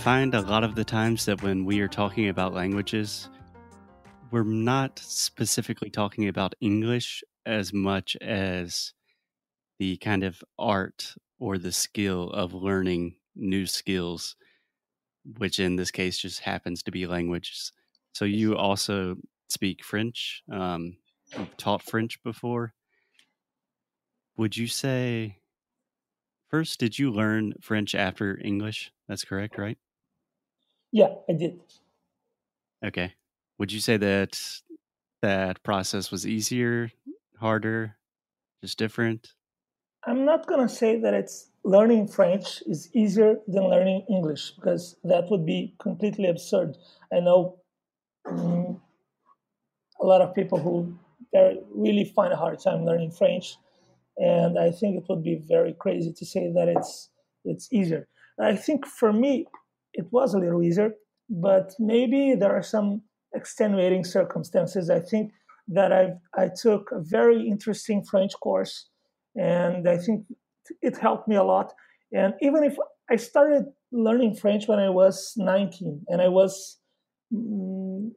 Find a lot of the times that when we are talking about languages, we're not specifically talking about English as much as the kind of art or the skill of learning new skills, which in this case just happens to be languages. So you also speak French, um, you've taught French before. Would you say, first, did you learn French after English? That's correct, right? Yeah, I did. Okay. Would you say that that process was easier, harder, just different? I'm not going to say that it's learning French is easier than learning English because that would be completely absurd. I know um, a lot of people who really find a hard time learning French, and I think it would be very crazy to say that it's it's easier. I think for me, it was a little easier, but maybe there are some extenuating circumstances. I think that I I took a very interesting French course, and I think it helped me a lot. And even if I started learning French when I was 19, and I was mm,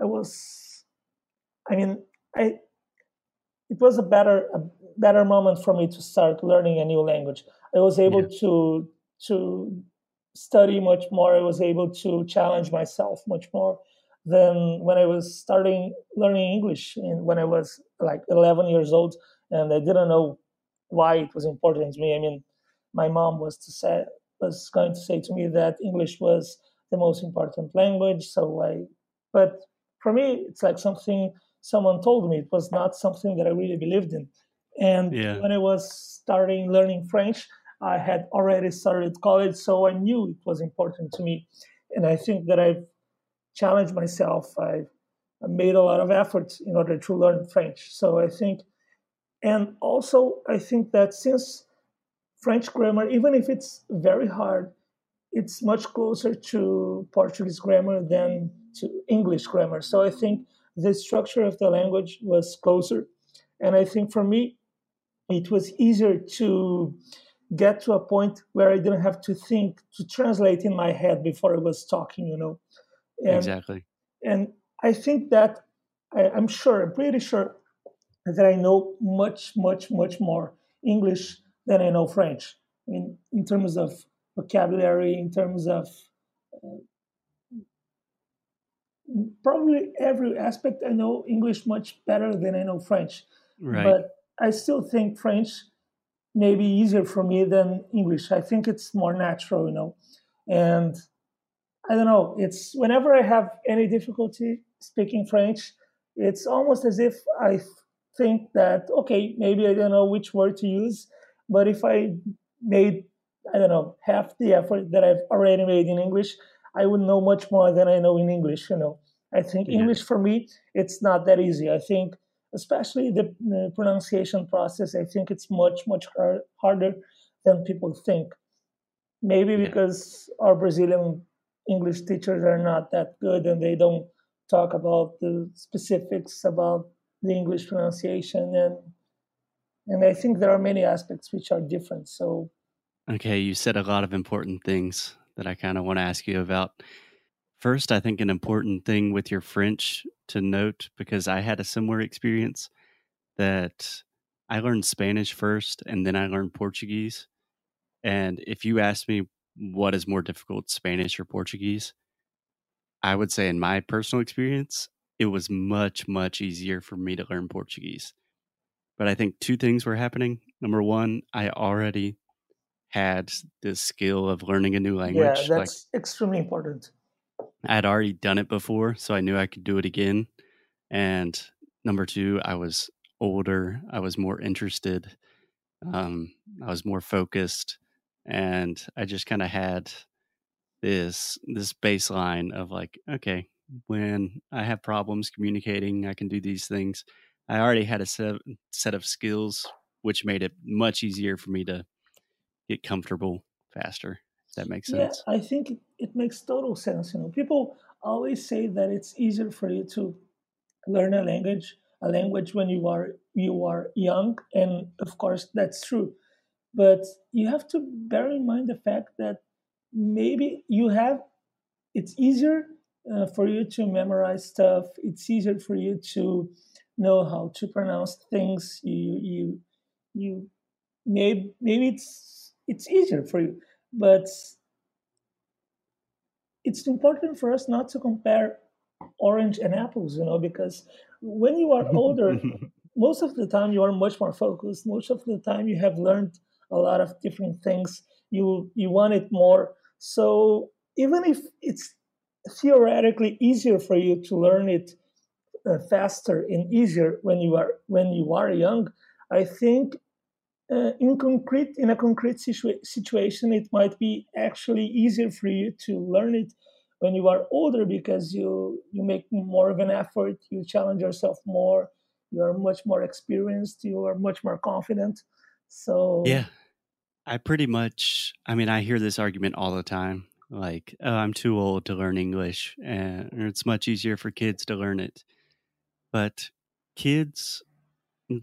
I was I mean I it was a better a better moment for me to start learning a new language. I was able yeah. to to study much more. I was able to challenge myself much more than when I was starting learning English in, when I was like 11 years old, and I didn't know why it was important to me. I mean, my mom was to say was going to say to me that English was the most important language. So I, but for me, it's like something someone told me. It was not something that I really believed in. And yeah. when I was starting learning French, I had already started college, so I knew it was important to me. And I think that I've challenged myself. I've made a lot of efforts in order to learn French. So I think, and also I think that since French grammar, even if it's very hard, it's much closer to Portuguese grammar than to English grammar. So I think the structure of the language was closer. And I think for me, it was easier to get to a point where I didn't have to think to translate in my head before I was talking, you know. And, exactly. And I think that I, I'm sure, I'm pretty sure that I know much, much, much more English than I know French. I mean, in terms of vocabulary, in terms of uh, probably every aspect, I know English much better than I know French. Right. But I still think French maybe easier for me than English. I think it's more natural, you know. And I don't know, it's whenever I have any difficulty speaking French, it's almost as if I think that, okay, maybe I don't know which word to use, but if I made, I don't know, half the effort that I've already made in English, I would know much more than I know in English, you know. I think yeah. English for me, it's not that easy. I think especially the, pronunciation process, I think it's much, much hard, harder than people think. Maybe because our Brazilian English teachers are not that good and they don't talk about the specifics about the English pronunciation and and I think there are many aspects which are different. So Okay, you said a lot of important things that I kind of want to ask you about. First, I think an important thing with your French to note, because I had a similar experience, that I learned Spanish first and then I learned Portuguese. And if you ask me what is more difficult, Spanish or Portuguese, I would say, in my personal experience, it was much, much easier for me to learn Portuguese. But I think two things were happening. Number one, I already had the skill of learning a new language. Yeah, that's like, extremely important. I had already done it before, so I knew I could do it again. And number two, I was older. I was more interested. Um, I was more focused. and I just kind of had this this baseline of like, okay, when I have problems communicating, I can do these things. I already had a set set of skills, which made it much easier for me to get comfortable faster. If that makes sense. Yeah, I think it, makes total sense. You know, people always say that it's easier for you to learn a language a language when you are you are young and of course that's true. But you have to bear in mind the fact that maybe you have it's easier uh, for you to memorize stuff. It's easier for you to know how to pronounce things. You you you maybe maybe it's it's easier for you. But it's important for us not to compare orange and apples you know because when you are older most of the time you are much more focused. Most of the time you have learned a lot of different things. You you want it more. So even if it's theoretically easier for you to learn it uh, faster and easier when you are when you are young i think uh, in concrete in a concrete situa- situation it might be actually easier for you to learn it when you are older because you you make more of an effort you challenge yourself more you are much more experienced you are much more confident. So yeah. I pretty much i mean i hear this argument all the time like oh, i'm too old to learn english and it's much easier for kids to learn it. But kids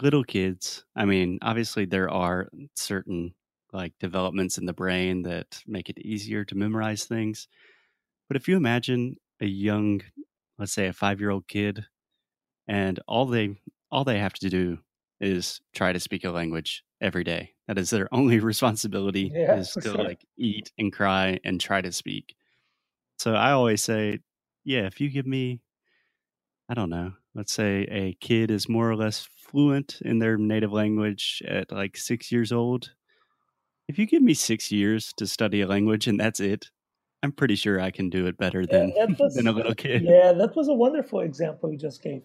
little kids i mean obviously there are certain like developments in the brain that make it easier to memorize things but if you imagine a young, let's say a five year old kid, and all they all they have to do is try to speak a language every day. That is their only responsibility yeah, is to sure. like eat and cry and try to speak. So I always say, yeah, if you give me I don't know, let's say a kid is more or less fluent in their native language at like 6 years old, if you give me 6 years to study a language and that's it, I'm pretty sure I can do it better than yeah, was, than a little kid. Yeah, that was a wonderful example you just gave.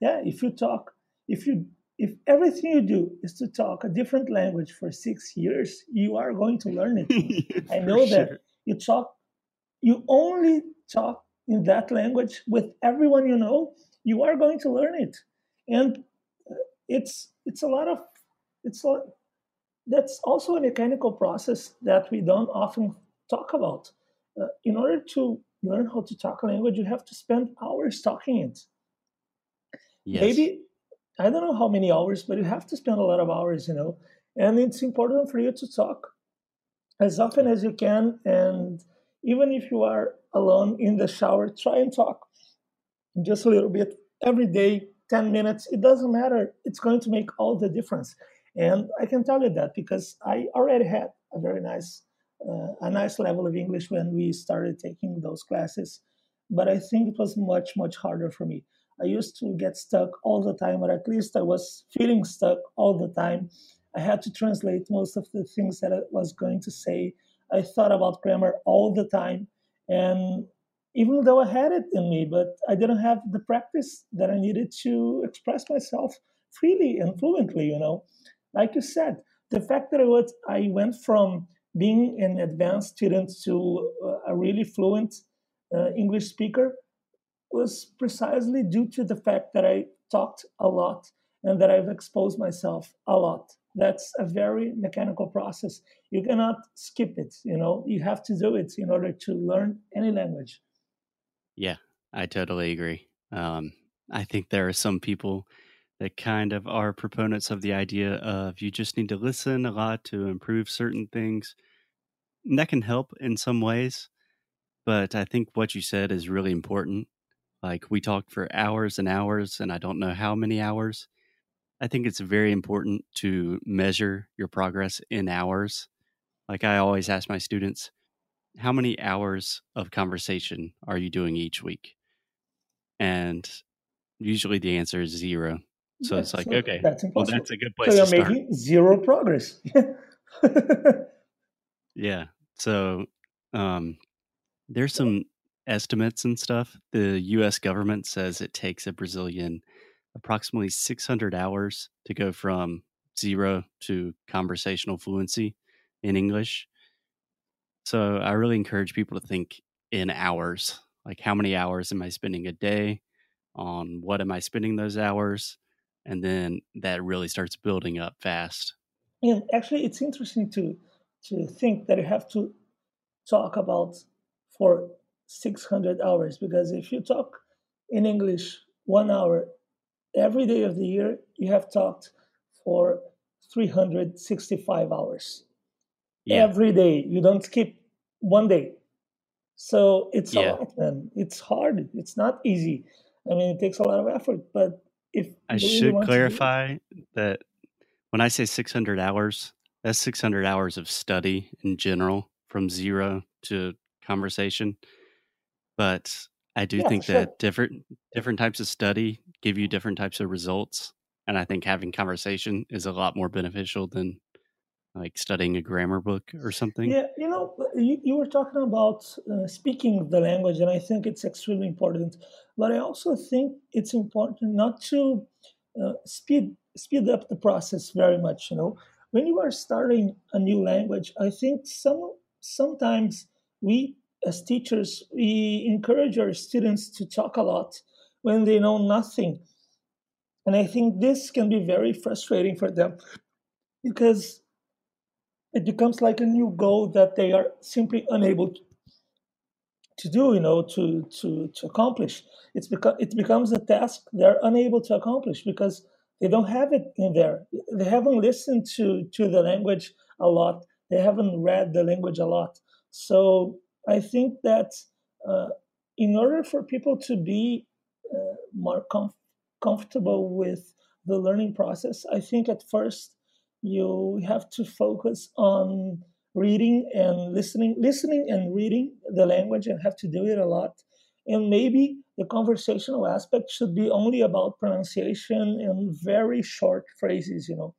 Yeah, if you talk, if you if everything you do is to talk a different language for six years, you are going to learn it. I know sure. that you talk, you only talk in that language with everyone you know. You are going to learn it, and it's it's a lot of it's a, that's also a mechanical process that we don't often talk about uh, in order to learn how to talk a language, you have to spend hours talking it. Yes. Maybe I don't know how many hours, but you have to spend a lot of hours, you know. And it's important for you to talk as often as you can. And even if you are alone in the shower, try and talk just a little bit every day, 10 minutes. It doesn't matter. It's going to make all the difference. And I can tell you that because I already had a very nice uh, a nice level of English when we started taking those classes. But I think it was much, much harder for me. I used to get stuck all the time, or at least I was feeling stuck all the time. I had to translate most of the things that I was going to say. I thought about grammar all the time. And even though I had it in me, but I didn't have the practice that I needed to express myself freely and fluently, you know. Like you said, the fact that I, was, I went from being an advanced student to a really fluent uh, English speaker was precisely due to the fact that I talked a lot and that I've exposed myself a lot. That's a very mechanical process. You cannot skip it, you know, you have to do it in order to learn any language. Yeah, I totally agree. Um, I think there are some people that kind of are proponents of the idea of you just need to listen a lot to improve certain things. And that can help in some ways, but I think what you said is really important. Like we talked for hours and hours, and I don't know how many hours. I think it's very important to measure your progress in hours. Like I always ask my students, how many hours of conversation are you doing each week? And usually the answer is zero. So it's like, okay, that's well, that's a good place so you're making zero progress. yeah. So um, there's some estimates and stuff. The U.S. government says it takes a Brazilian approximately 600 hours to go from zero to conversational fluency in English. So I really encourage people to think in hours. Like, how many hours am I spending a day on what am I spending those hours? And then that really starts building up fast. And actually, it's interesting to to think that you have to talk about for 600 hours because if you talk in English one hour every day of the year, you have talked for 365 hours. Yeah. Every day, you don't skip one day. So it's yeah. a lot, man. It's hard. It's not easy. I mean, it takes a lot of effort. But if I should clarify that when I say 600 hours, that's 600 hours of study in general from zero to conversation. But I do yeah, think sure. that different different types of study give you different types of results, and I think having conversation is a lot more beneficial than like studying a grammar book or something. Yeah, you know, you, you were talking about uh, speaking the language, and I think it's extremely important. But I also think it's important not to uh, speed speed up the process very much. You know, when you are starting a new language, I think some sometimes we as teachers we encourage our students to talk a lot when they know nothing. And I think this can be very frustrating for them because it becomes like a new goal that they are simply unable to do, you know, to to to accomplish. It's because it becomes a task they're unable to accomplish because they don't have it in there. They haven't listened to to the language a lot. They haven't read the language a lot. So I think that uh, in order for people to be uh, more com- comfortable with the learning process, I think at first you have to focus on reading and listening, listening and reading the language, and have to do it a lot. And maybe the conversational aspect should be only about pronunciation and very short phrases, you know,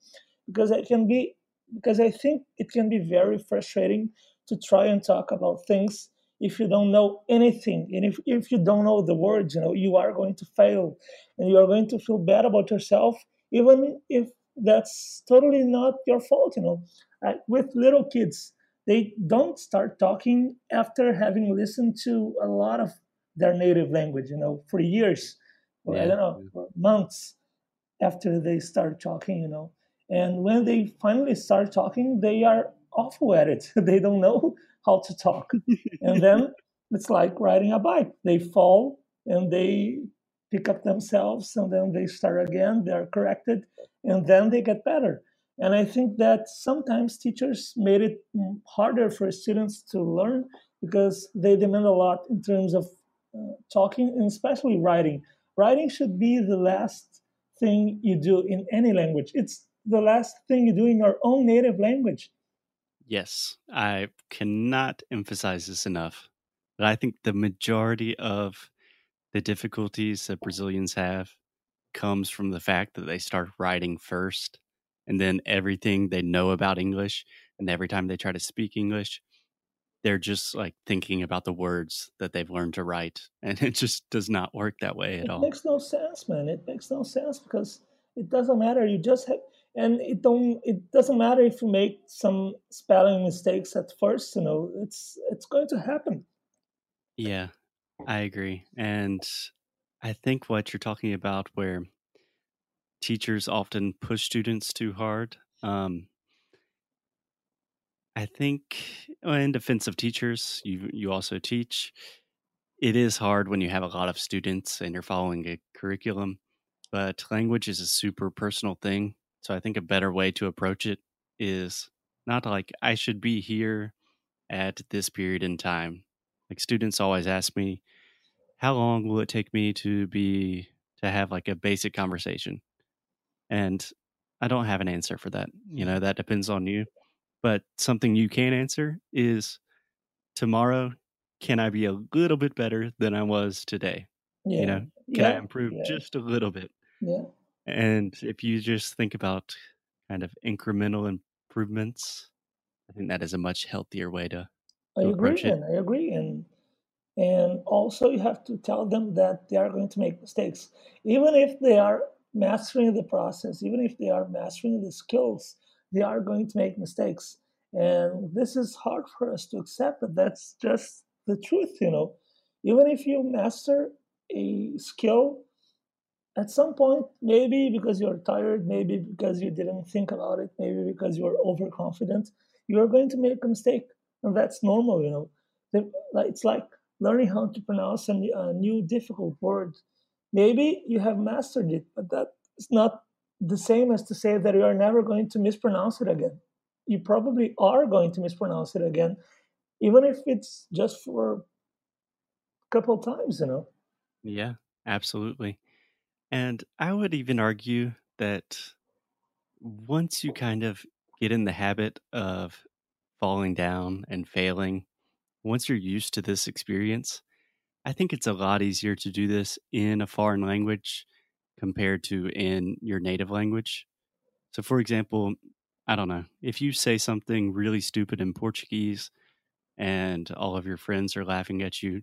because it can be because I think it can be very frustrating to try and talk about things if you don't know anything and if, if you don't know the words you know you are going to fail and you are going to feel bad about yourself even if that's totally not your fault you know uh, with little kids they don't start talking after having listened to a lot of their native language, you know, for years, or yeah. I don't know, months after they start talking, you know. And when they finally start talking, they are awful at it. they don't know how to talk. and then it's like riding a bike. They fall and they pick up themselves and then they start again, they're corrected, and then they get better. And I think that sometimes teachers made it harder for students to learn because they demand a lot in terms of uh, talking and especially writing. Writing should be the last thing you do in any language. It's the last thing you do in your own native language. Yes, I cannot emphasize this enough. But I think the majority of the difficulties that Brazilians have comes from the fact that they start writing first and then everything they know about English and every time they try to speak English they're just like thinking about the words that they've learned to write and it just does not work that way at it all. it makes no sense man. It makes no sense because it doesn't matter. You just have and it don't it doesn't matter if you make some spelling mistakes at first you know it's it's going to happen. Yeah i agree and i think what you're talking about where teachers often push students too hard um, I think uh, in defense of teachers, you you also teach. It is hard when you have a lot of students and you're following a curriculum, but language is a super personal thing. So I think a better way to approach it is not like I should be here at this period in time. Like students always ask me, how long will it take me to be to have like a basic conversation? And I don't have an answer for that. You mm. know, that depends on you. But something you can answer is tomorrow, can I be a little bit better than I was today? Yeah. You know, can yeah. I improve yeah. just a little bit? Yeah. And if you just think about kind of incremental improvements, I think that is a much healthier way to, to I agree, and I agree. And and also you have to tell them that they are going to make mistakes. Even if they are mastering the process, even if they are mastering the skills, they are going to make mistakes. And this is hard for us to accept, but that's just the truth, you know. Even if you master a skill, at some point, maybe because you're tired, maybe because you didn't think about it, maybe because you're overconfident, you are going to make a mistake. And that's normal, you know. It's like learning how to pronounce a new difficult word. Maybe you have mastered it, but that is not the same as to say that you are never going to mispronounce it again. You probably are going to mispronounce it again, even if it's just for a couple times, you know. Yeah, absolutely. And I would even argue that once you kind of get in the habit of falling down and failing, once you're used to this experience, I think it's a lot easier to do this in a foreign language compared to in your native language. So, for example, I don't know, if you say something really stupid in Portuguese and all of your friends are laughing at you,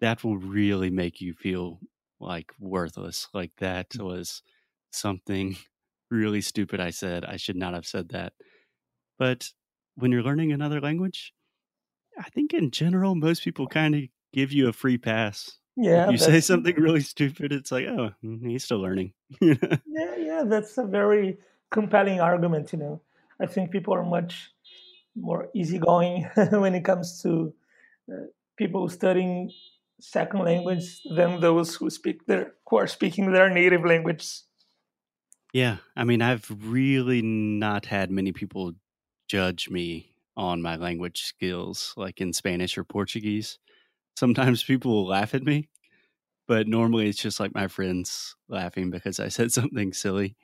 that will really make you feel like worthless. Like that mm. was something really stupid I said. I should not have said that. But when you're learning another language, I think in general, most people kind of give you a free pass. Yeah. If you say something really stupid, it's like, oh, mm, he's still learning. yeah, yeah, that's a very compelling argument, you know. I think people are much more easygoing when it comes to uh, people studying second language than those who speak their who are speaking their native language. Yeah, I mean, I've really not had many people judge me on my language skills, like in Spanish or Portuguese. Sometimes people will laugh at me, but normally it's just like my friends laughing because I said something silly.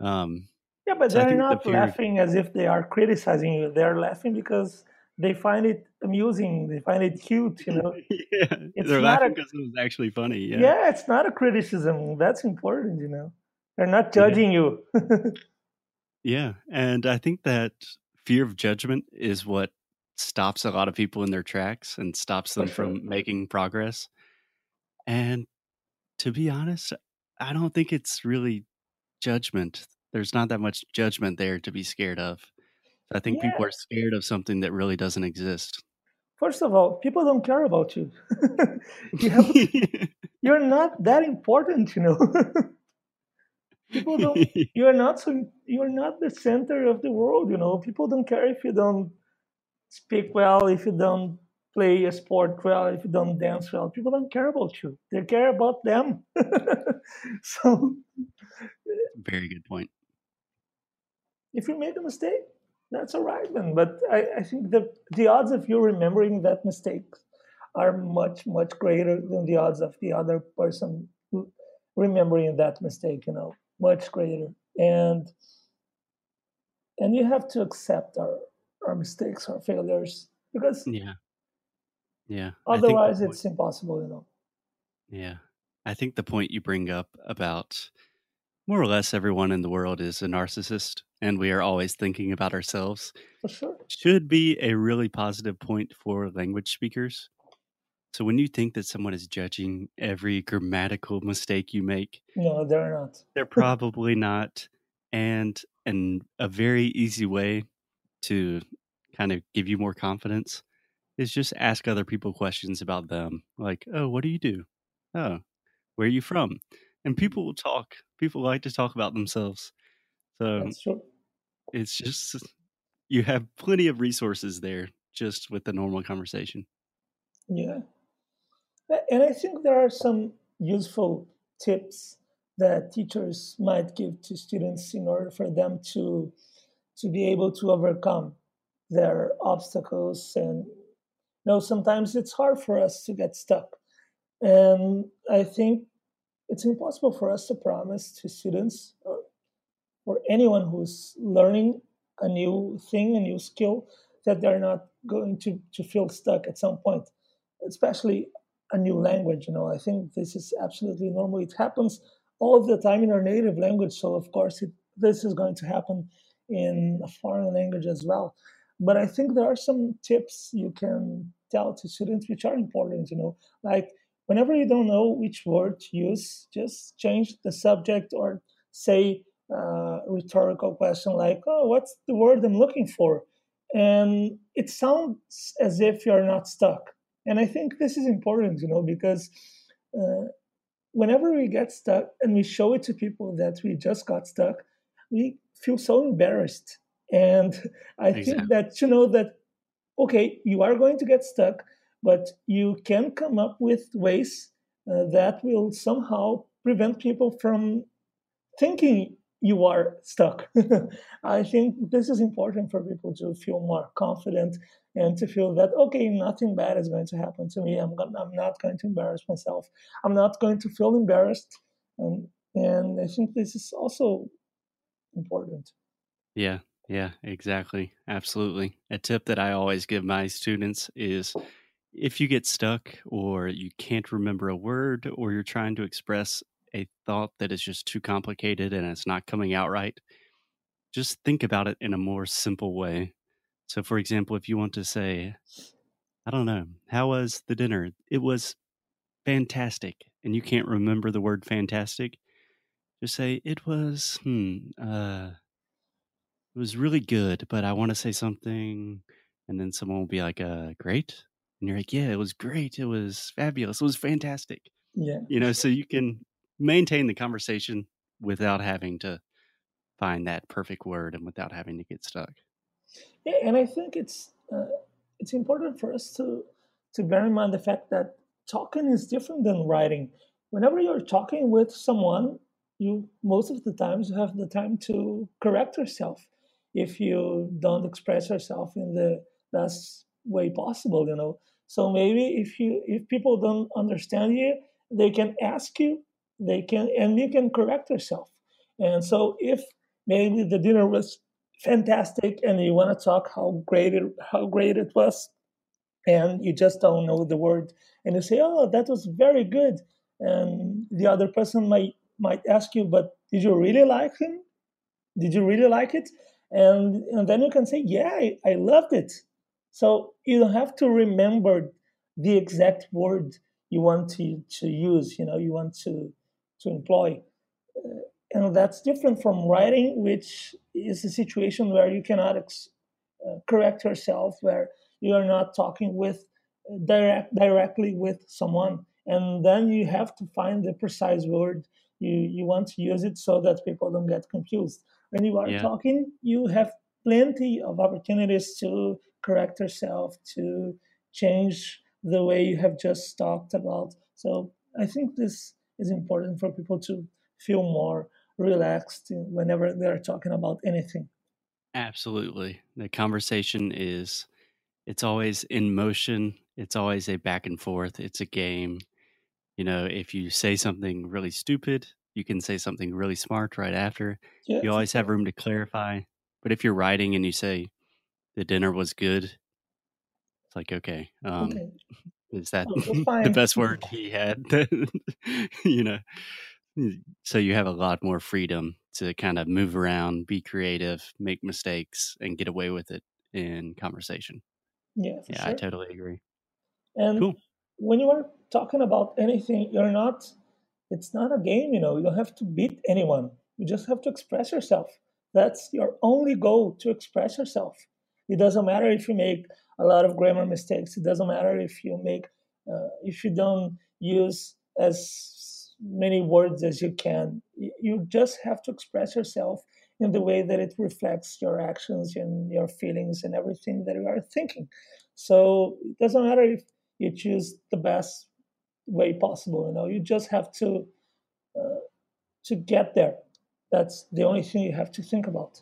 Um, yeah, but so they're not the laughing as if they are criticizing you. They're laughing because they find it amusing. They find it cute. You know, yeah, it's they're laughing because it was actually funny. Yeah. yeah, it's not a criticism. That's important. You know, they're not judging yeah. you. yeah, and I think that fear of judgment is what stops a lot of people in their tracks and stops them sure. from making progress. And to be honest, I don't think it's really judgment. There's not that much judgment there to be scared of. I think yeah. people are scared of something that really doesn't exist. First of all, people don't care about you. you you're not that important, you know. people don't you're not so you're not the center of the world you know. People don't care if you don't speak well if you don't play a sport well if you don't dance well. People don't care about you. They care about them. So very good point. if you make a mistake that's all right then. But i, I think the the odds of you remembering that mistake are much much greater than the odds of the other person remembering that mistake you know much greater. And and you have to accept our our mistakes our failures because yeah. Yeah otherwise it's impossible you know. Yeah i think the point you bring up about more or less everyone in the world is a narcissist and we are always thinking about ourselves for sure. should be a really positive point for language speakers so when you think that someone is judging every grammatical mistake you make, no, they're not. They're probably not. And and a very easy way to kind of give you more confidence is just ask other people questions about them. Like, oh, what do you do? Oh, where are you from? And people will talk. People like to talk about themselves. So it's just you have plenty of resources there just with the normal conversation. Yeah. And I think there are some useful tips that teachers might give to students in order for them to to be able to overcome their obstacles. And you know sometimes it's hard for us to get stuck. And i think it's impossible for us to promise to students or, or anyone who's learning a new thing a new skill that they're not going to, to feel stuck at some point especially a new language. You know, I think this is absolutely normal. It happens all the time in our native language, so of course it, this is going to happen in a foreign language as well. But I think there are some tips you can tell to students which are important. You know, like whenever you don't know which word to use, just change the subject or say a rhetorical question like, "Oh, what's the word I'm looking for?" and it sounds as if you're not stuck. And I think this is important, you know, because uh, whenever we get stuck and we show it to people that we just got stuck, we feel so embarrassed. And I exactly. think that you know that okay, you are going to get stuck, but you can come up with ways uh, that will somehow prevent people from thinking you are stuck. I think this is important for people to feel more confident and to feel that okay, nothing bad is going to happen to me. I'm gonna, I'm not going to embarrass myself. I'm not going to feel embarrassed, and and I think this is also important. Yeah, yeah, exactly, absolutely. A tip that I always give my students is if you get stuck or you can't remember a word or you're trying to express a thought that is just too complicated and it's not coming out right, just think about it in a more simple way. So, for example, if you want to say, I don't know, how was the dinner? It was fantastic. And you can't remember the word fantastic, just say, it was, hmm, uh, it was really good, but I want to say something. And then someone will be like, uh, great. And you're like, yeah, it was great. It was fabulous. It was fantastic. Yeah. You know, so you can maintain the conversation without having to find that perfect word and without having to get stuck. Yeah, and I think it's uh, it's important for us to to bear in mind the fact that talking is different than writing. Whenever you're talking with someone, you most of the times you have the time to correct yourself if you don't express yourself in the best way possible. You know, so maybe if you if people don't understand you, they can ask you they can and you can correct yourself and so if maybe the dinner was fantastic and you want to talk how great it how great it was and you just don't know the word and you say oh that was very good and the other person might might ask you but did you really like him? Did you really like it? And, and then you can say yeah I, I loved it. So you don't have to remember the exact word you want to, to use you know you want to to employ. Uh, and that's different from writing, which is a situation where you cannot ex- uh, correct yourself, where you are not talking with uh, direct directly with someone, and then you have to find the precise word you you want to use it so that people don't get confused. When you are yeah. talking, you have plenty of opportunities to correct yourself, to change the way you have just talked about. So I think this is important for people to feel more relaxed whenever they're talking about anything. Absolutely. The conversation is it's always in motion. It's always a back and forth. It's a game. You know, if you say something really stupid, you can say something really smart right after. Yeah, you always have room to clarify. But if you're writing and you say the dinner was good, it's like okay, um, okay. Is that oh, the best word he had? you know, so you have a lot more freedom to kind of move around, be creative, make mistakes, and get away with it in conversation. Yeah, yeah, sure. I totally agree. And cool. when you are talking about anything, you're not. It's not a game, you know. You don't have to beat anyone. You just have to express yourself. That's your only goal to express yourself. It doesn't matter if you make a lot of grammar mistakes. It doesn't matter if you make uh, if you don't use as many words as you can. You just have to express yourself in the way that it reflects your actions and your feelings and everything that you are thinking. So it doesn't matter if you choose the best way possible. You know, you just have to uh, to get there. That's the only thing you have to think about.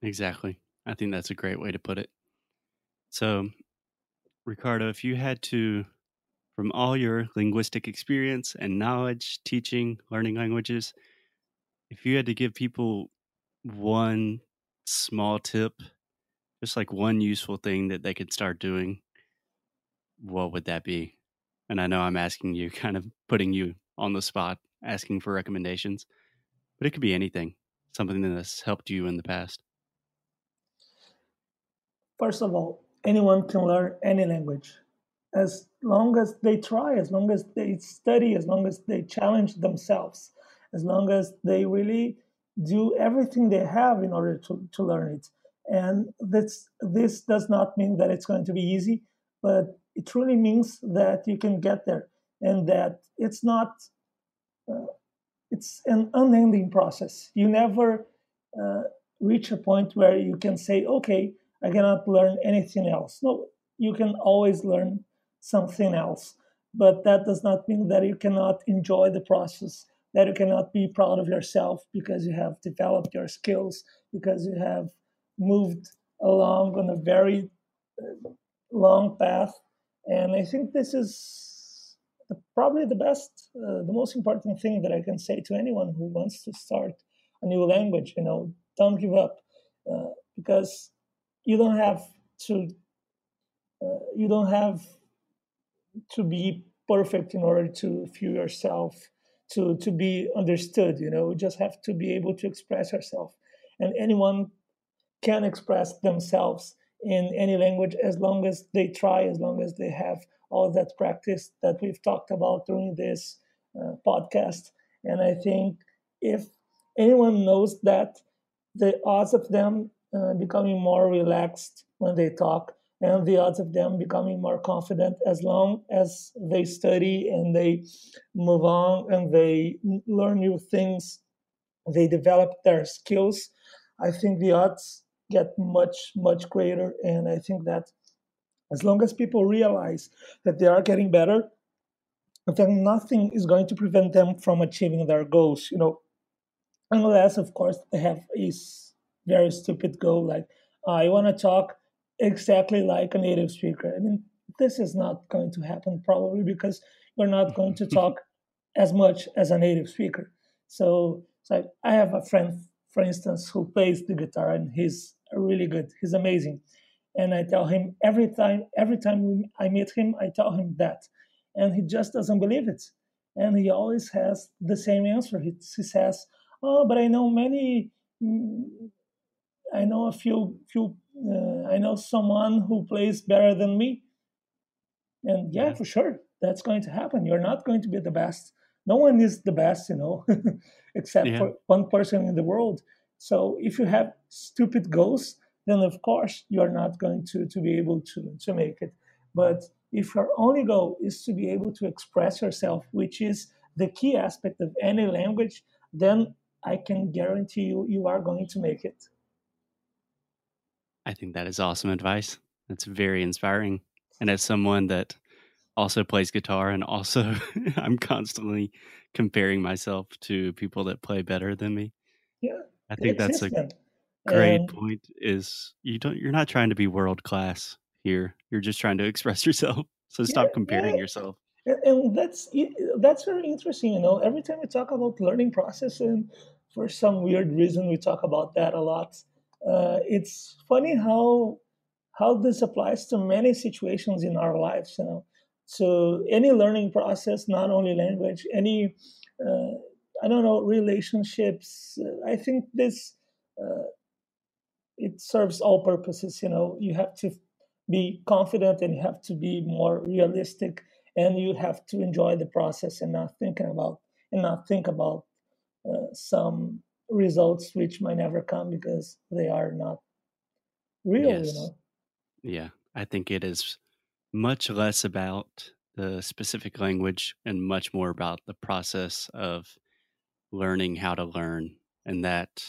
Exactly. I think that's a great way to put it. So, Ricardo, if you had to, from all your linguistic experience and knowledge, teaching, learning languages, if you had to give people one small tip, just like one useful thing that they could start doing, what would that be? And I know I'm asking you, kind of putting you on the spot, asking for recommendations, but it could be anything, something that's helped you in the past. First of all, anyone can learn any language as long as they try, as long as they study, as long as they challenge themselves, as long as they really do everything they have in order to, to learn it. And this this does not mean that it's going to be easy, but it truly means that you can get there, and that it's not. Uh, it's an unending process. You never uh, reach a point where you can say, "Okay, I cannot learn anything else." No, you can always learn something else, but that does not mean that you cannot enjoy the process that you cannot be proud of yourself because you have developed your skills, because you have moved along on a very uh, long path. And I think this is the, probably the best, uh, the most important thing that I can say to anyone who wants to start a new language. You know, don't give up uh, because you don't have to. Uh, you don't have to be perfect in order to feel yourself to to be understood you know we just have to be able to express ourselves and anyone can express themselves in any language as long as they try as long as they have all that practice that we've talked about during this uh, podcast and i think if anyone knows that the odds of them uh, becoming more relaxed when they talk and the odds of them becoming more confident as long as they study and they move on and they learn new things they develop their skills i think the odds get much much greater. And i think that as long as people realize that they are getting better then nothing is going to prevent them from achieving their goals you know. Unless of course they have a very stupid goal like i want to talk exactly like a native speaker. I mean, this is not going to happen probably because you're not going to talk as much as a native speaker. So, so I have a friend, for instance, who plays the guitar and he's really good. He's amazing. And I tell him every time, every time I meet him, I tell him that, and he just doesn't believe it. And he always has the same answer. He, he says, "Oh, but I know many, I know a few few uh, I know someone who plays better than me. And yeah, for sure, that's going to happen. You're not going to be the best. No one is the best, you know, except yeah. for one person in the world. So if you have stupid goals, then of course you're not going to, to be able to, to make it. But if your only goal is to be able to express yourself, which is the key aspect of any language, then I can guarantee you you are going to make it. I think that is awesome advice. That's very inspiring. And as someone that also plays guitar and also I'm constantly comparing myself to people that play better than me. Yeah. I think that's a great and... point is you don't you're not trying to be world class here. You're just trying to express yourself. So stop yeah, comparing yeah. yourself. And that's that's very interesting, you know. Every time we talk about learning process and for some weird reason we talk about that a lot uh, it's funny how how this applies to many situations in our lives. You know, so any learning process, not only language, any uh, I don't know relationships. Uh, I think this uh, it serves all purposes. You know, you have to be confident and you have to be more realistic and you have to enjoy the process and not thinking about and not think about uh, some results which might never come because they are not real yes. you know yeah i think it is much less about the specific language and much more about the process of learning how to learn and that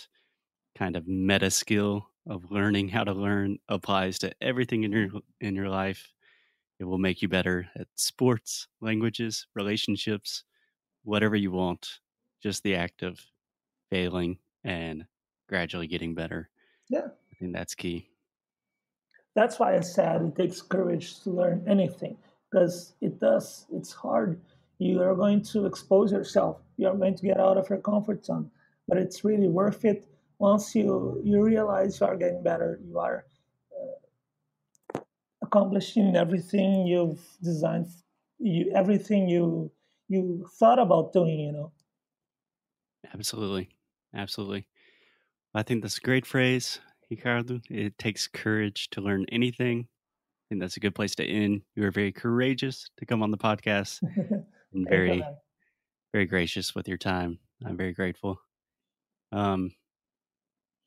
kind of meta skill of learning how to learn applies to everything in your in your life it will make you better at sports languages relationships whatever you want just the act of failing and gradually getting better. Yeah. I think that's key. That's why I said it takes courage to learn anything because it does. It's hard. You are going to expose yourself. You are going to get out of your comfort zone, but it's really worth it once you you realize you are getting better. You are uh, accomplishing everything you've designed, you everything you you thought about doing. You know. Absolutely. Absolutely. I think that's a great phrase, Ricardo. It takes courage to learn anything. I think that's a good place to end. You are very courageous to come on the podcast and very, very gracious with your time. I'm very grateful. Um,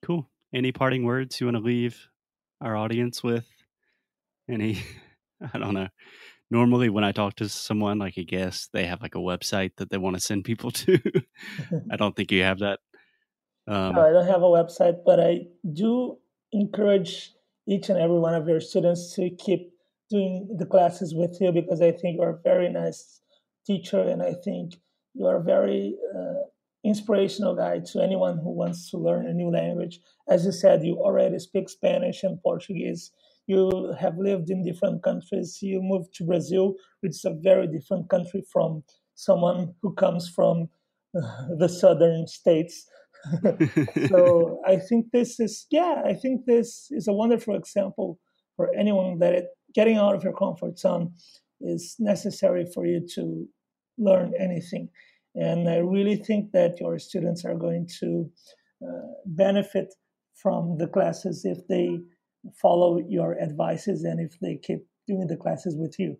cool. any parting words you want to leave our audience with? Any, I don't know. Normally, when I talk to someone like a guest, they have like a website that they want to send people to. I don't think you have that. Um, no, I don't have a website, but I do encourage each and every one of your students to keep doing the classes with you because I think you're a very nice teacher and I think you are a very uh, inspirational guy to anyone who wants to learn a new language. As you said, you already speak Spanish and Portuguese. You have lived in different countries. You moved to Brazil, which is a very different country from someone who comes from uh, the southern states. So I think this is, yeah, I think this is a wonderful example for anyone that it, getting out of your comfort zone is necessary for you to learn anything. And I really think that your students are going to uh, benefit from the classes if they follow your advices and if they keep doing the classes with you.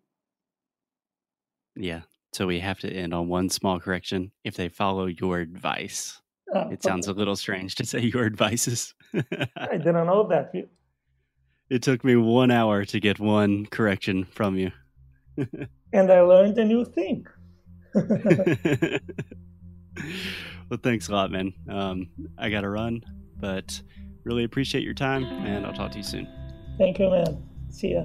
Yeah. So we have to end on one small correction. If they follow your advice, oh, it sounds okay. a little strange to say your advices. I didn't know that. It took me one hour to get one correction from you. and I learned a new thing. well, thanks a lot, man. Um, I got to run, but really appreciate your time, and I'll talk to you soon. Thank you, man. See ya.